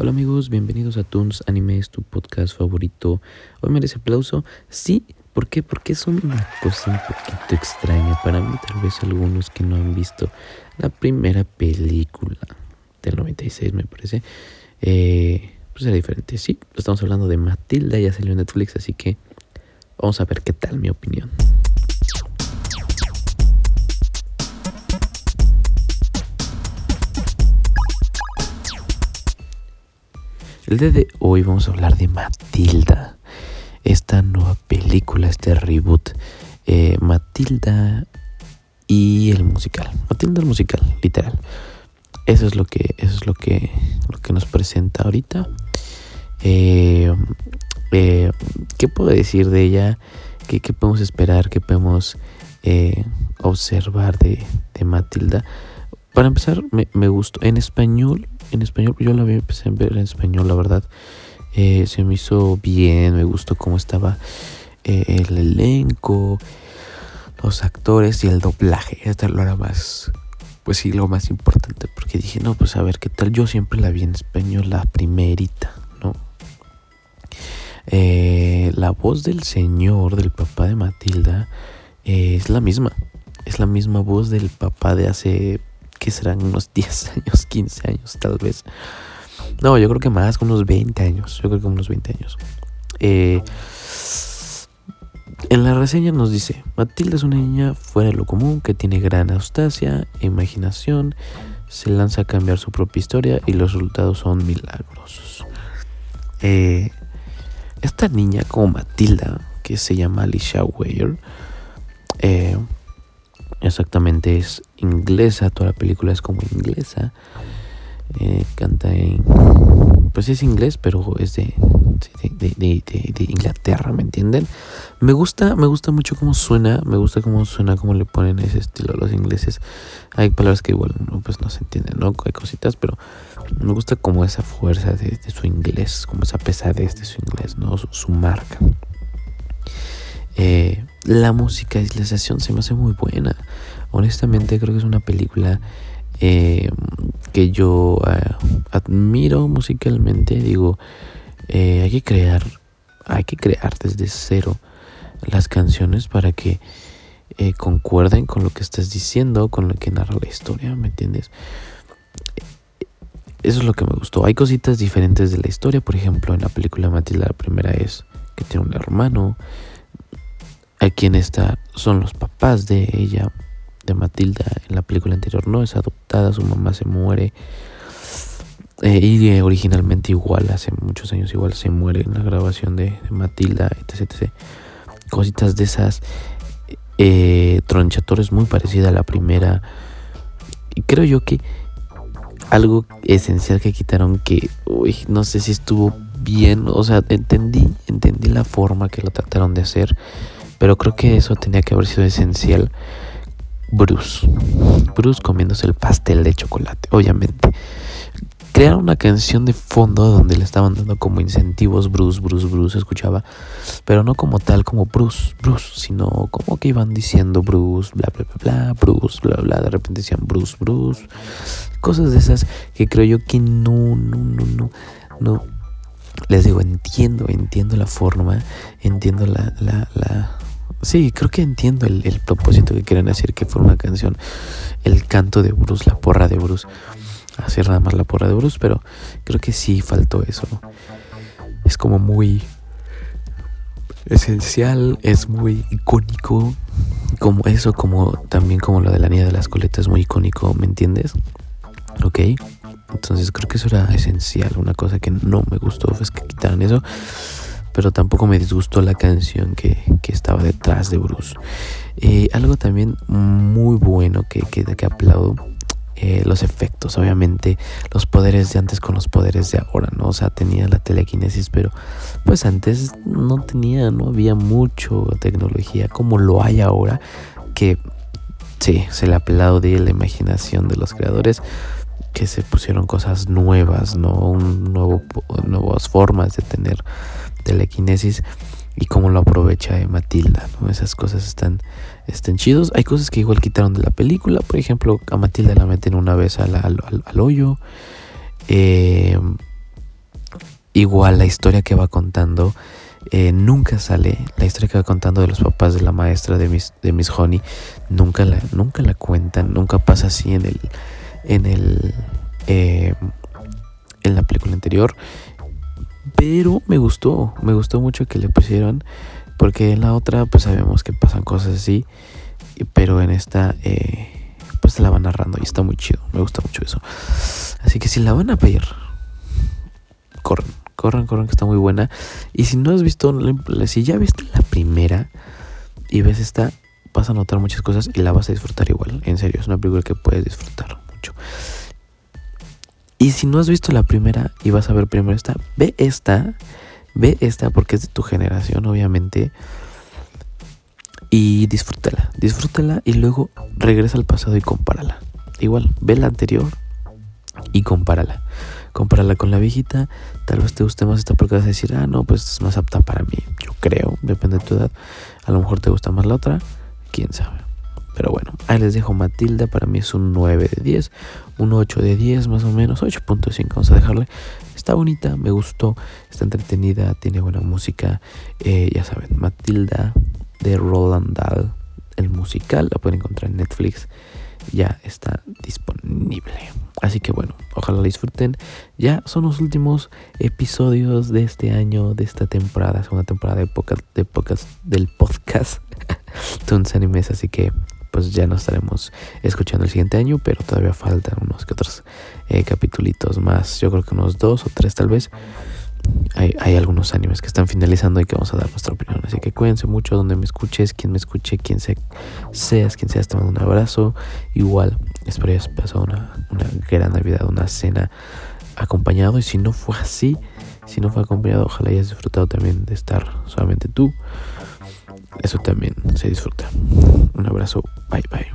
Hola amigos, bienvenidos a Toons Animes, tu podcast favorito. Hoy merece aplauso. Sí, ¿por qué? Porque es una cosa un poquito extraña para mí, tal vez algunos que no han visto la primera película del 96 me parece. Eh, pues era diferente, sí, estamos hablando de Matilda, ya salió en Netflix, así que vamos a ver qué tal mi opinión. El día de hoy vamos a hablar de Matilda, esta nueva película, este reboot. Eh, Matilda y el musical. Matilda el musical, literal. Eso es lo que, eso es lo que, lo que nos presenta ahorita. Eh, eh, ¿Qué puedo decir de ella? ¿Qué, podemos esperar? ¿Qué podemos observar de, Matilda? Para empezar, me, me gustó. En español en español, yo la empecé a ver en español, la verdad. Eh, se me hizo bien, me gustó cómo estaba eh, el elenco, los actores y el doblaje. Esta lo era más, pues sí, lo más importante, porque dije, no, pues a ver qué tal. Yo siempre la vi en español, la primerita, ¿no? Eh, la voz del señor, del papá de Matilda, es la misma. Es la misma voz del papá de hace serán unos 10 años, 15 años tal vez. No, yo creo que más, unos 20 años. Yo creo que unos 20 años. Eh, en la reseña nos dice, Matilda es una niña fuera de lo común que tiene gran austacia e imaginación, se lanza a cambiar su propia historia y los resultados son milagrosos. Eh, esta niña como Matilda, que se llama Alicia Weir, eh, exactamente es inglesa, toda la película es como inglesa. Eh, canta en. Pues es inglés, pero es de, de, Inglaterra, ¿me entienden? Me gusta, me gusta mucho cómo suena, me gusta cómo suena, cómo le ponen ese estilo a los ingleses. Hay palabras que igual pues no se entienden, ¿no? Hay cositas, pero me gusta como esa fuerza de, su inglés, como esa pesadez de su inglés, ¿no? Su, marca. Eh, la musicalización se me hace muy buena. Honestamente creo que es una película eh, que yo eh, admiro musicalmente. Digo, eh, hay que crear, hay que crear desde cero las canciones para que concuerden con lo que estás diciendo, con lo que narra la historia, ¿me entiendes? Eso es lo que me gustó. Hay cositas diferentes de la historia, por ejemplo, en la película Matilda la primera es que tiene un hermano, Aquí en esta son los papás de ella, de Matilda. En la película anterior no es adoptada, su mamá se muere. Eh, y originalmente igual, hace muchos años igual se muere en la grabación de, Matilda, etc, Cositas de esas. Eh, Tronchatores muy parecida a la primera. Y creo yo que algo esencial que quitaron que, uy, no sé si estuvo bien, o sea, entendí, entendí la forma que lo trataron de hacer pero creo que eso tenía que haber sido esencial. Bruce. Bruce comiéndose el pastel de chocolate, obviamente. Crear una canción de fondo donde le estaban dando como incentivos Bruce, Bruce, Bruce, escuchaba, pero no como tal, como Bruce, Bruce, sino como que iban diciendo Bruce, bla, bla, bla, bla, Bruce, bla, bla, de repente decían Bruce, Bruce, cosas de esas que creo yo que no, no, no, no, no. Les digo, entiendo, entiendo la forma, entiendo la, la, la Sí, creo que entiendo el, propósito que quieren decir que fue una canción. El canto de Bruce, la porra de Bruce. Hacer nada más la porra de Bruce, pero creo que sí faltó eso. Es como muy esencial, es muy icónico. Como eso, como también como lo de la niña de las coletas, muy icónico, ¿me entiendes? Ok. Entonces creo que eso era esencial. Una cosa que no me gustó es que quitaran eso pero tampoco me disgustó la canción que, estaba detrás de Bruce. Eh, algo también muy bueno que, que, que aplaudo. Eh, los efectos, obviamente, los poderes de antes con los poderes de ahora, ¿no? O sea, tenía la telequinesis, pero pues antes no tenía, no había mucho tecnología como lo hay ahora, que sí, se le aplaude la imaginación de los creadores, que se pusieron cosas nuevas, ¿no? Un nuevo, nuevas formas de tener telequinesis y cómo lo aprovecha Matilda. Esas cosas están, están chidos. Hay cosas que igual quitaron de la película. Por ejemplo, a Matilda la meten una vez al, al, hoyo. Eh, igual la historia que va contando eh, nunca sale. La historia que va contando de los papás de la maestra de Miss, de Miss Honey nunca la, nunca la cuentan, nunca pasa así en el en el eh, en la película anterior. Pero me gustó, me gustó mucho que le pusieron, porque en la otra pues sabemos que pasan cosas así, pero en esta eh, pues se la van narrando y está muy chido, me gusta mucho eso. Así que si la van a pedir, corran, corran, corran, que está muy buena. Y si no has visto, si ya viste la primera y ves esta, vas a notar muchas cosas y la vas a disfrutar igual. En serio, es una película que puedes disfrutar mucho. Y si no has visto la primera y vas a ver primero esta, ve esta, ve esta porque es de tu generación, obviamente. Y disfrútala, disfrútala y luego regresa al pasado y compárala. Igual, ve la anterior y compárala. Compárala con la viejita, tal vez te guste más esta porque vas a decir, ah, no, pues es más apta para mí. Yo creo, depende de tu edad. A lo mejor te gusta más la otra, quién sabe. Pero bueno, ahí les dejo Matilda, para mí es un 9 de 10, un 8 de 10 más o menos, 8.5 vamos a dejarle. Está bonita, me gustó, está entretenida, tiene buena música. Eh, ya saben, Matilda de Roland Dahl, el musical, la pueden encontrar en Netflix, ya está disponible. Así que bueno, ojalá lo disfruten. Ya son los últimos episodios de este año, de esta temporada, segunda temporada de podcast, de podcast del podcast Toons Animes. Así que pues ya no estaremos escuchando el siguiente año, pero todavía faltan unos que otros eh, más, yo creo que unos dos o tres tal vez. Hay, hay, algunos animes que están finalizando y que vamos a dar nuestra opinión. Así que cuídense mucho donde me escuches, quien me escuche, quien sea, seas, quien seas, te mando un abrazo. Igual, espero hayas pasado una, una gran Navidad, una cena acompañado. Y si no fue así, si no fue acompañado, ojalá hayas disfrutado también de estar solamente tú eso también se disfruta. Un abrazo, bye bye.